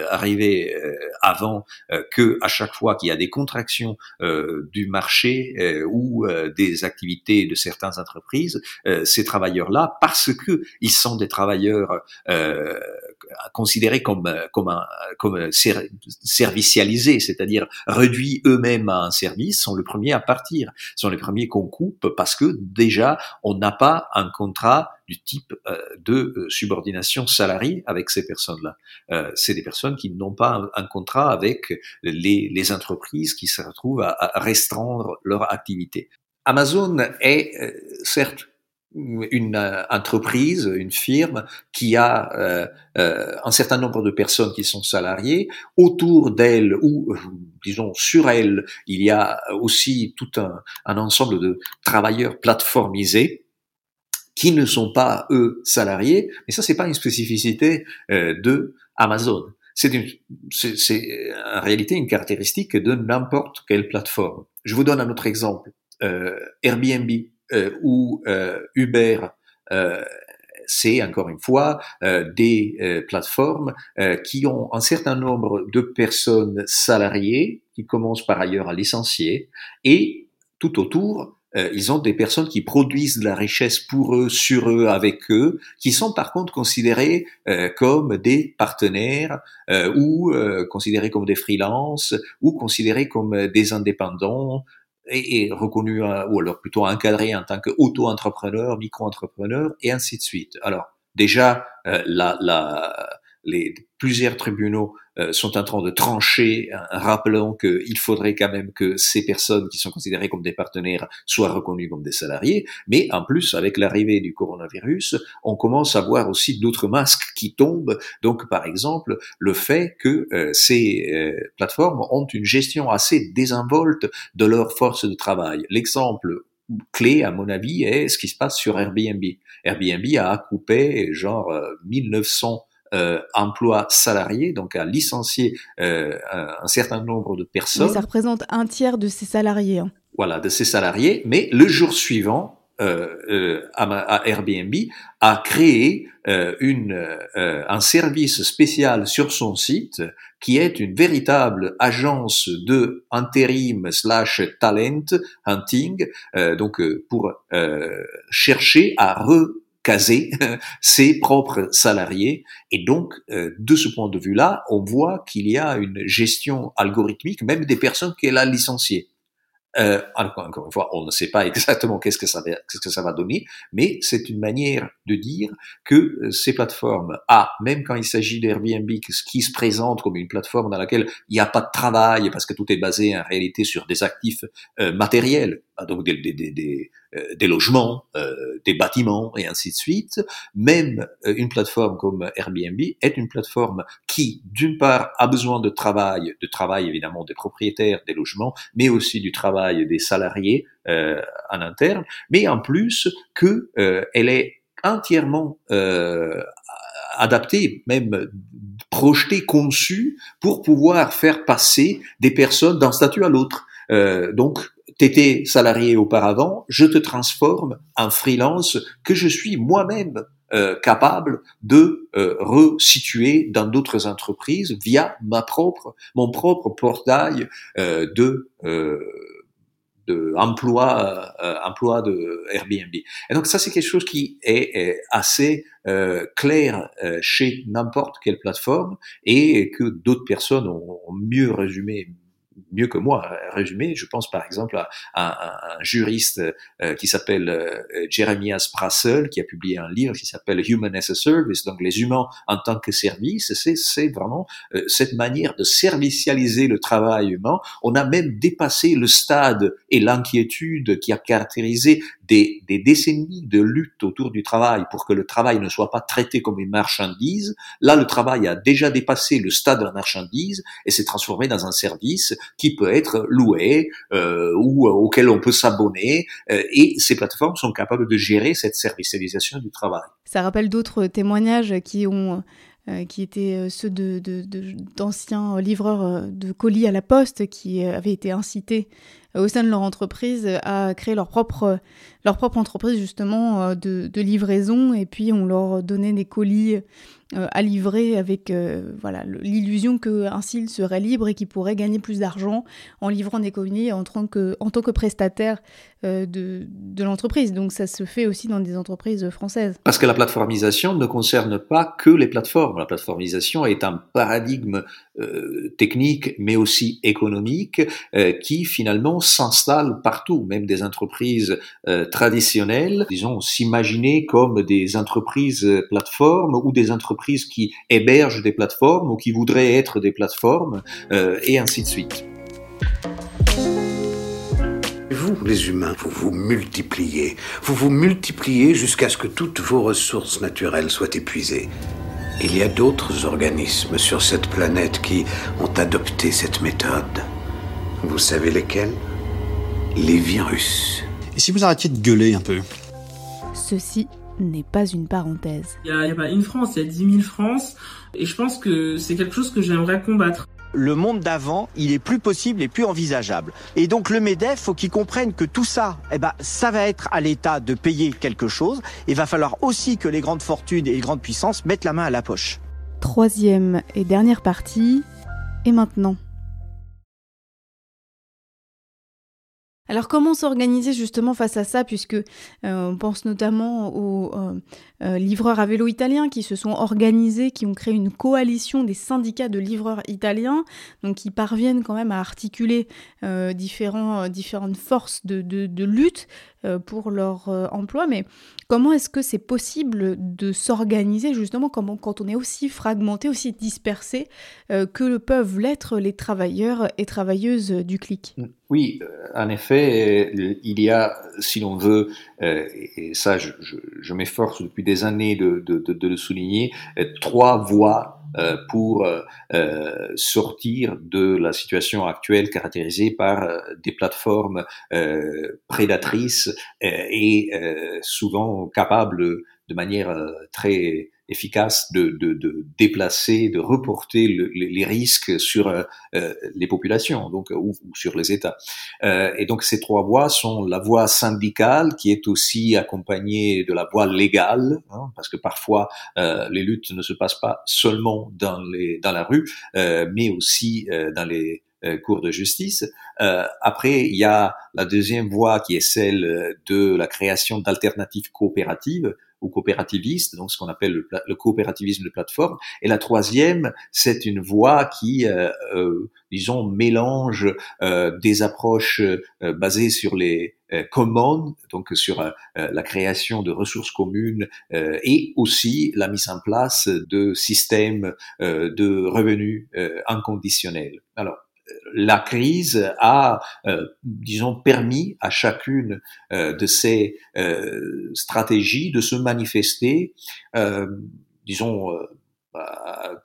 arriver avant, que à chaque fois qu'il y a des contractions du marché ou des activités de certaines entreprises, ces travailleurs-là, parce que ils sont des travailleurs euh, considérés comme comme un, comme servicialisés, c'est-à-dire réduits eux-mêmes à un service, sont les premiers à partir, sont les premiers qu'on coupe parce que déjà on n'a pas un contrat du type euh, de euh, subordination salariée avec ces personnes-là. c'est des personnes qui n'ont pas un, contrat avec les, les, entreprises qui se retrouvent à, à restreindre leur activité. Amazon est certes une euh, entreprise, une firme qui a euh, euh, un certain nombre de personnes qui sont salariées. Autour d'elle ou disons sur elle, il y a aussi tout un, un ensemble de travailleurs plateformisés qui ne sont pas eux salariés. Mais ça, c'est pas une spécificité de Amazon. c'est en réalité une caractéristique de n'importe quelle plateforme. Je vous donne un autre exemple. Euh, Airbnb euh, ou euh, Uber, euh, c'est encore une fois des plateformes qui ont un certain nombre de personnes salariées qui commencent par ailleurs à licencier et tout autour euh, ils ont des personnes qui produisent de la richesse pour eux, sur eux, avec eux, qui sont par contre considérés euh, comme des partenaires euh, ou considérés comme des freelances ou considérés comme des indépendants et, et reconnus ou alors plutôt encadrés en tant qu'auto-entrepreneurs, micro-entrepreneurs et ainsi de suite. Alors déjà, la les plusieurs tribunaux euh, sont en train de trancher, rappelant qu'il faudrait quand même que ces personnes qui sont considérées comme des partenaires soient reconnues comme des salariés. Mais en plus, avec l'arrivée du coronavirus, on commence à voir aussi d'autres masques qui tombent. Donc, par exemple, le fait que euh, ces euh, plateformes ont une gestion assez désinvolte de leur force de travail. L'exemple clé, à mon avis, est ce qui se passe sur Airbnb. Airbnb a coupé genre 1900 euh, emploi salarié, donc à licencier euh, un, certain nombre de personnes. ça représente un tiers de ses salariés. Hein. Voilà, de ses salariés. Mais le jour suivant, euh, euh à, Airbnb a créé euh, une, euh, un service spécial sur son site qui est une véritable agence de intérim slash talent hunting, donc pour chercher à re caser ses propres salariés. Et donc, euh, de ce point de vue-là, on voit qu'il y a une gestion algorithmique, même des personnes qu'elle a licenciées. Euh, encore, une fois, on ne sait pas exactement qu'est-ce que ça va, qu'est-ce que ça va donner, mais c'est une manière de dire que euh, ces plateformes, ah, même quand il s'agit d'Airbnb, qui se présente comme une plateforme dans laquelle il n'y a pas de travail parce que tout est basé en réalité sur des actifs euh, matériels, donc des, des, des, euh, des logements, euh, des bâtiments et ainsi de suite. Même euh, une plateforme comme Airbnb est une plateforme qui, d'une part, a besoin de travail, de travail évidemment des propriétaires des logements, mais aussi du travail des salariés en interne, mais en plus que elle est entièrement adaptée, même projetée, conçue pour pouvoir faire passer des personnes d'un statut à l'autre. Euh, donc, t'étais salarié auparavant, je te transforme en freelance que je suis moi-même euh, capable de euh, resituer dans d'autres entreprises via ma propre, mon propre portail euh, de euh, de emploi, euh, emploi de Airbnb. Et donc ça, c'est quelque chose qui est, assez euh, clair chez n'importe quelle plateforme et que d'autres personnes ont mieux résumé, mieux que moi résumé. Je pense par exemple à, à, un juriste euh, qui s'appelle euh, Jeremias Prassel, qui a publié un livre qui s'appelle Human as a Service, donc les humains en tant que service. C'est vraiment euh, cette manière de servicialiser le travail humain. On a même dépassé le stade et l'inquiétude qui a caractérisé des, décennies de lutte autour du travail pour que le travail ne soit pas traité comme une marchandise. Là, le travail a déjà dépassé le stade de la marchandise et s'est transformé dans un service qui peut être loué euh, ou euh, auquel on peut s'abonner. Euh, et ces plateformes sont capables de gérer cette servicialisation du travail. Ça rappelle d'autres témoignages qui ont euh, qui étaient ceux d'anciens de, de, livreurs de colis à la poste qui avaient été incités au sein de leur entreprise à créer leur propre, leur propre entreprise justement de, livraison. Et puis on leur donnait des colis euh, à livrer avec euh, voilà l'illusion qu'ainsi il serait libre et qu'il pourrait gagner plus d'argent en livrant des colis en tant que, en tant que prestataire euh, de, de l'entreprise. Donc ça se fait aussi dans des entreprises françaises. Parce que la plateformisation ne concerne pas que les plateformes. La plateformisation est un paradigme technique mais aussi économique qui finalement s'installe partout, même des entreprises traditionnelles, disons, s'imaginer comme des entreprises plateformes ou des entreprises qui hébergent des plateformes ou qui voudraient être des plateformes, euh, et ainsi de suite. Vous, les humains, vous vous multipliez. Vous vous multipliez jusqu'à ce que toutes vos ressources naturelles soient épuisées. Il y a d'autres organismes sur cette planète qui ont adopté cette méthode. Vous savez lesquels? Les virus. Et si vous arrêtiez de gueuler un peu? Ceci n'est pas une parenthèse. Il n'y a, a, pas une France, il y a 10 000 France, et je pense que c'est quelque chose que j'aimerais combattre le monde d'avant, il est plus possible et plus envisageable. Et donc le MEDEF, faut qu'il comprenne que tout ça, eh ben, ça va être à l'État de payer quelque chose. Il va falloir aussi que les grandes fortunes et les grandes puissances mettent la main à la poche. Troisième et dernière partie, et maintenant Alors comment s'organiser justement face à ça, puisque euh, on pense notamment aux euh, euh, livreurs à vélo italiens qui se sont organisés, qui ont créé une coalition des syndicats de livreurs italiens, donc qui parviennent quand même à articuler différentes forces de lutte pour leur emploi. Mais comment est-ce que c'est possible de s'organiser justement quand on est aussi fragmenté, aussi dispersé que peuvent l'être les travailleurs et travailleuses du clic? Oui, en effet, il y a, si l'on veut, et ça je, m'efforce depuis des années de le souligner, trois voies pour euh, sortir de la situation actuelle caractérisée par des plateformes euh, prédatrices et souvent capables de manière très efficace de, de, de, déplacer, de reporter le, les, risques sur euh, les populations, donc ou, sur les États. Euh, et donc ces trois voies sont la voie syndicale, qui est aussi accompagnée de la voie légale, hein, parce que parfois euh, les luttes ne se passent pas seulement dans les dans la rue, euh, mais aussi euh, dans les cours de justice. Euh, après, il y a la deuxième voie qui est celle de la création d'alternatives coopératives ou coopérativistes, donc ce qu'on appelle le, coopérativisme de plateforme. Et la troisième, c'est une voie qui, euh, euh, disons, mélange euh, des approches basées sur les commons, donc sur la création de ressources communes et aussi la mise en place de systèmes de revenus inconditionnels. Alors, la crise a, euh, disons, permis à chacune euh, de ces euh, stratégies de se manifester, disons,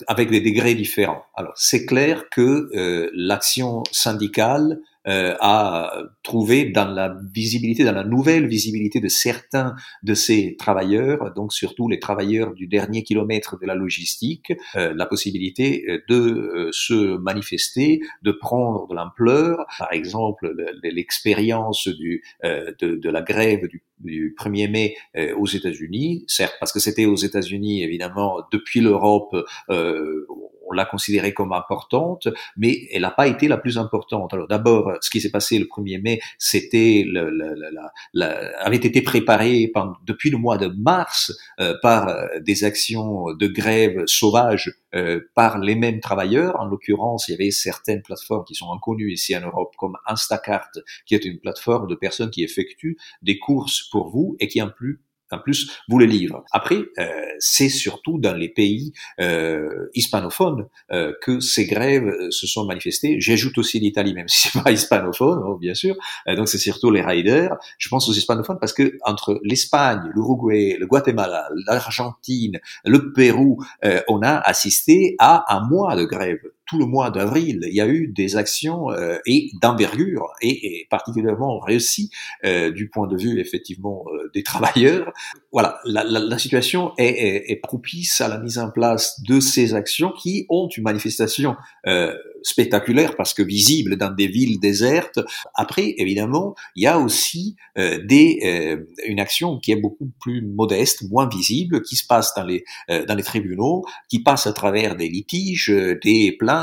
avec des degrés différents. Alors, c'est clair que l'action syndicale euh, à trouver dans la visibilité, dans la nouvelle visibilité de certains de ces travailleurs, donc surtout les travailleurs du dernier kilomètre de la logistique, euh, la possibilité euh, de euh, se manifester, de prendre de l'ampleur. Par exemple, l'expérience du de, de, la grève du du 1er mai aux États-Unis, certes parce que c'était aux États-Unis évidemment depuis l'Europe euh, on l'a considérée comme importante, mais elle n'a pas été la plus importante. Alors d'abord, ce qui s'est passé le 1er mai, c'était le, le, avait été préparé depuis le mois de mars euh, par euh, des actions de grève sauvages euh, par les mêmes travailleurs. En l'occurrence, il y avait certaines plateformes qui sont inconnues ici en Europe, comme Instacart, qui est une plateforme de personnes qui effectuent des courses pour vous et qui en plus en plus vous les livre. Après, euh, c'est surtout dans les pays euh, hispanophones euh, que ces grèves euh, se sont manifestées. J'ajoute aussi l'Italie, même si c'est pas hispanophone, oh, bien sûr. Euh, donc c'est surtout les riders. Je pense aux hispanophones parce que entre l'Espagne, l'Uruguay, le Guatemala, l'Argentine, le Pérou, euh, on a assisté à un mois de grève tout le mois d'avril, il y a eu des actions euh, et d'envergure et, et, particulièrement réussies euh, du point de vue effectivement euh, des travailleurs. Voilà, la, la, la situation est, est, est, propice à la mise en place de ces actions qui ont une manifestation euh, spectaculaire parce que visible dans des villes désertes. Après, évidemment, il y a aussi euh, des, euh, une action qui est beaucoup plus modeste, moins visible, qui se passe dans les, dans les tribunaux, qui passe à travers des litiges, des plaintes,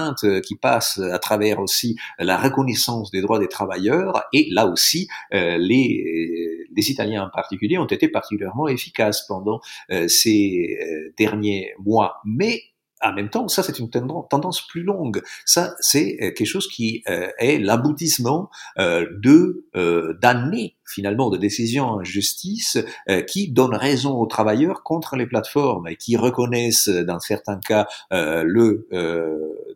qui passe à travers aussi la reconnaissance des droits des travailleurs. Et là aussi, les, les Italiens en particulier ont été particulièrement efficaces pendant ces derniers mois. Mais en même temps, ça c'est une tendance plus longue. Ça c'est euh, quelque chose qui euh, est l'aboutissement euh, de d'années finalement de décisions en justice qui donnent raison aux travailleurs contre les plateformes et qui reconnaissent dans certains cas le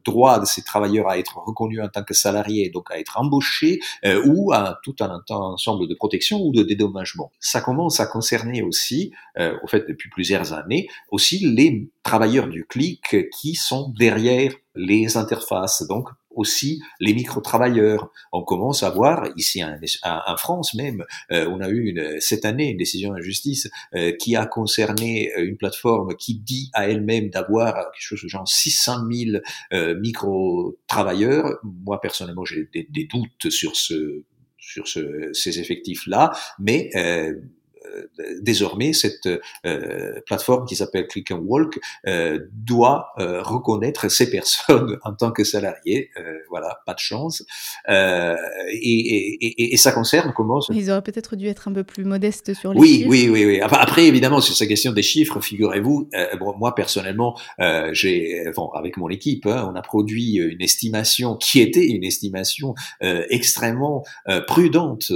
droit de ces travailleurs à être reconnus en tant que salariés, donc à être embauchés, euh, ou à tout un, ensemble de protection ou de dédommagement. Ça commence à concerner aussi, euh, au fait depuis plusieurs années, aussi les travailleurs du clic qui sont derrière les interfaces, donc aussi les micro-travailleurs. On commence à voir ici en, France même, euh, on a eu une, cette année une décision de justice euh, qui a concerné une plateforme qui dit à elle-même d'avoir quelque chose de genre 600 000 micro-travailleurs. Moi personnellement, j'ai des, des, doutes sur ce sur ce, ces effectifs-là, mais euh, euh, désormais, cette euh, plateforme qui s'appelle Click and Walk euh, doit reconnaître ces personnes en tant que salariés. voilà, pas de chance. Et, et, ça concerne comment Ils auraient peut-être dû être un peu plus modestes sur les oui, chiffres. Oui, oui, oui. Après, évidemment, sur cette question des chiffres, figurez-vous, moi personnellement, j'ai, bon, avec mon équipe, hein, on a produit une estimation qui était une estimation extrêmement prudente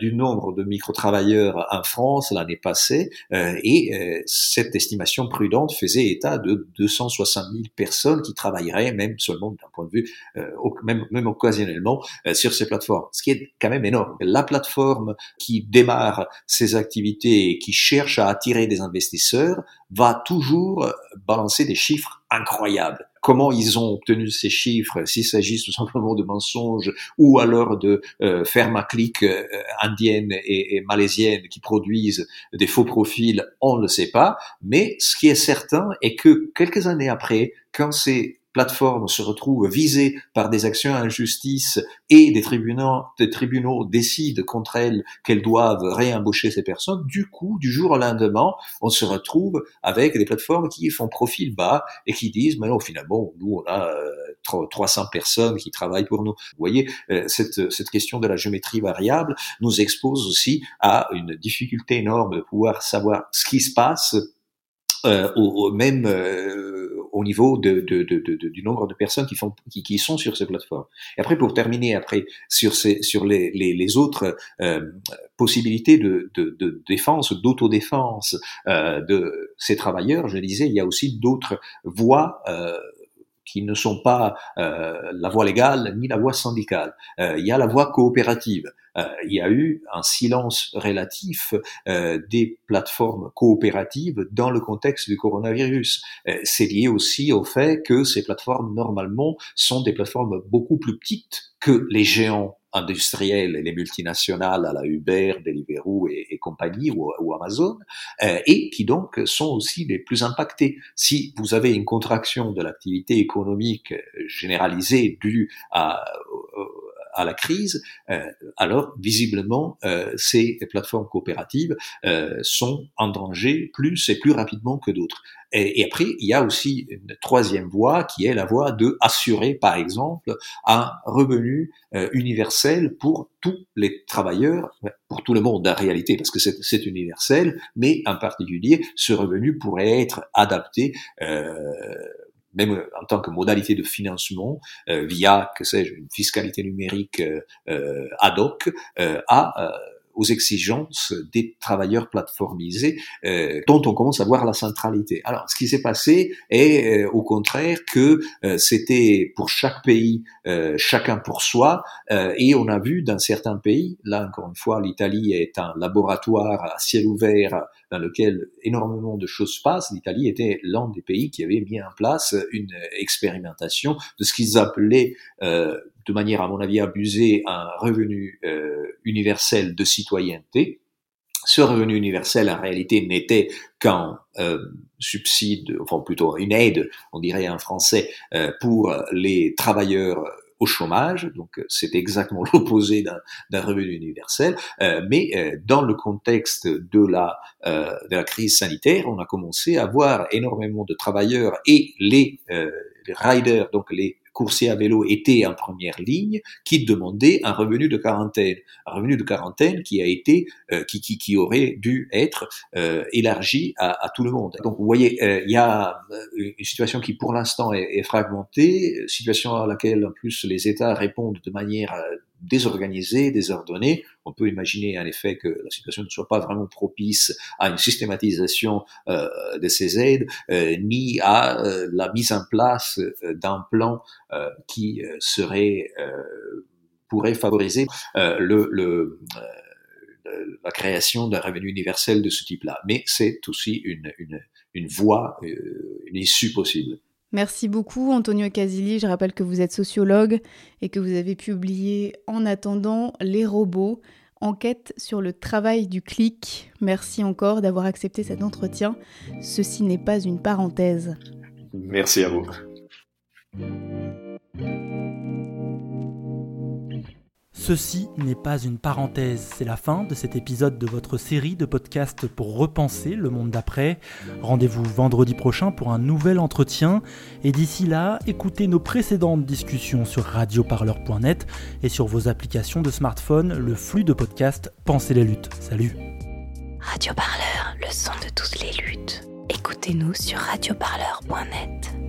du nombre de micro-travailleurs en France l'année passée euh, et euh, cette estimation prudente faisait état de 260 000 personnes qui travailleraient même seulement d'un point de vue euh, même, même occasionnellement sur ces plateformes, ce qui est quand même énorme. La plateforme qui démarre ses activités et qui cherche à attirer des investisseurs va toujours balancer des chiffres incroyables comment ils ont obtenu ces chiffres, s'il s'agit tout simplement de mensonges ou alors de euh, fermes à clic euh, indiennes et, et, malaisiennes qui produisent des faux profils, on ne le sait pas. Mais ce qui est certain est que quelques années après, quand c'est plateformes se retrouvent visées par des actions en justice et des tribunaux, des tribunaux décident contre elles qu'elles doivent réembaucher ces personnes, du coup, du jour au lendemain, on se retrouve avec des plateformes qui font profil bas et qui disent, mais non, finalement, nous, on a 300 euh, personnes qui travaillent pour nous. Vous voyez, euh, cette, cette question de la géométrie variable nous expose aussi à une difficulté énorme de pouvoir savoir ce qui se passe euh, au, même au niveau de, de, de, du nombre de personnes qui, font, qui, qui, sont sur ces plateformes. Et après, pour terminer, après sur, ces, sur les, les, les autres euh, possibilités de, défense, d'autodéfense euh, de ces travailleurs, je disais, il y a aussi d'autres voies euh, qui ne sont pas euh, la voie légale ni la voie syndicale. Euh, il y a la voie coopérative. Euh, il y a eu un silence relatif des plateformes coopératives dans le contexte du coronavirus. C'est lié aussi au fait que ces plateformes, normalement, sont des plateformes beaucoup plus petites que les géants industriels et les multinationales à la Uber, Deliveroo et, compagnie ou, ou Amazon, euh, et qui donc sont aussi les plus impactés. Si vous avez une contraction de l'activité économique généralisée due à, à la crise, euh, alors visiblement euh, ces plateformes coopératives euh, sont en danger plus et plus rapidement que d'autres. Et, après, il y a aussi une troisième voie qui est la voie de assurer, par exemple, un revenu universel pour tous les travailleurs, pour tout le monde en réalité, parce que c'est universel, mais en particulier, ce revenu pourrait être adapté euh, même euh, en tant que modalité de financement, euh, via, que sais-je, une fiscalité numérique euh, ad hoc, à aux exigences des travailleurs plateformisés euh, dont on commence à voir la centralité. Alors, ce qui s'est passé est euh, au contraire que euh, c'était pour chaque pays chacun pour soi et on a vu dans certains pays, là encore une fois, l'Italie est un laboratoire à ciel ouvert dans lequel énormément de choses passent. L'Italie était l'un des pays qui avait mis en place une expérimentation de ce qu'ils appelaient de manière à mon avis abusée un revenu euh, universel de citoyenneté. Ce revenu universel en réalité n'était qu'un euh, subside, enfin plutôt une aide, on dirait en français, euh, pour les travailleurs au chômage, donc c'est exactement l'opposé d'un revenu universel, mais dans le contexte de la, de la crise sanitaire, on a commencé à voir énormément de travailleurs et les, les riders, donc les coursiers à vélo étaient en première ligne, qui demandaient un revenu de quarantaine, un revenu de quarantaine qui a été, euh, qui, qui, qui, aurait dû être euh, élargi à, tout le monde. Donc vous voyez, euh, il y a une situation qui pour l'instant est, fragmentée, situation à laquelle en plus les États répondent de manière désorganisé, désordonné. On peut imaginer en effet que la situation ne soit pas vraiment propice à une systématisation euh, de ces aides, euh, ni à euh, la mise en place d'un plan qui serait pourrait favoriser la création d'un revenu universel de ce type-là. Mais c'est aussi une voie, une issue possible. Merci beaucoup Antonio Casilli. Je rappelle que vous êtes sociologue et que vous avez publié En attendant les robots, enquête sur le travail du clic. Merci encore d'avoir accepté cet entretien. Ceci n'est pas une parenthèse. Merci à vous. Ceci n'est pas une parenthèse, c'est la fin de cet épisode de votre série de podcasts pour repenser le monde d'après. Rendez-vous vendredi prochain pour un nouvel entretien et d'ici là, écoutez nos précédentes discussions sur radioparleur.net et sur vos applications de smartphone, le flux de podcasts Pensez les luttes. Salut Radioparleur, le son de toutes les luttes. Écoutez-nous sur radioparleur.net.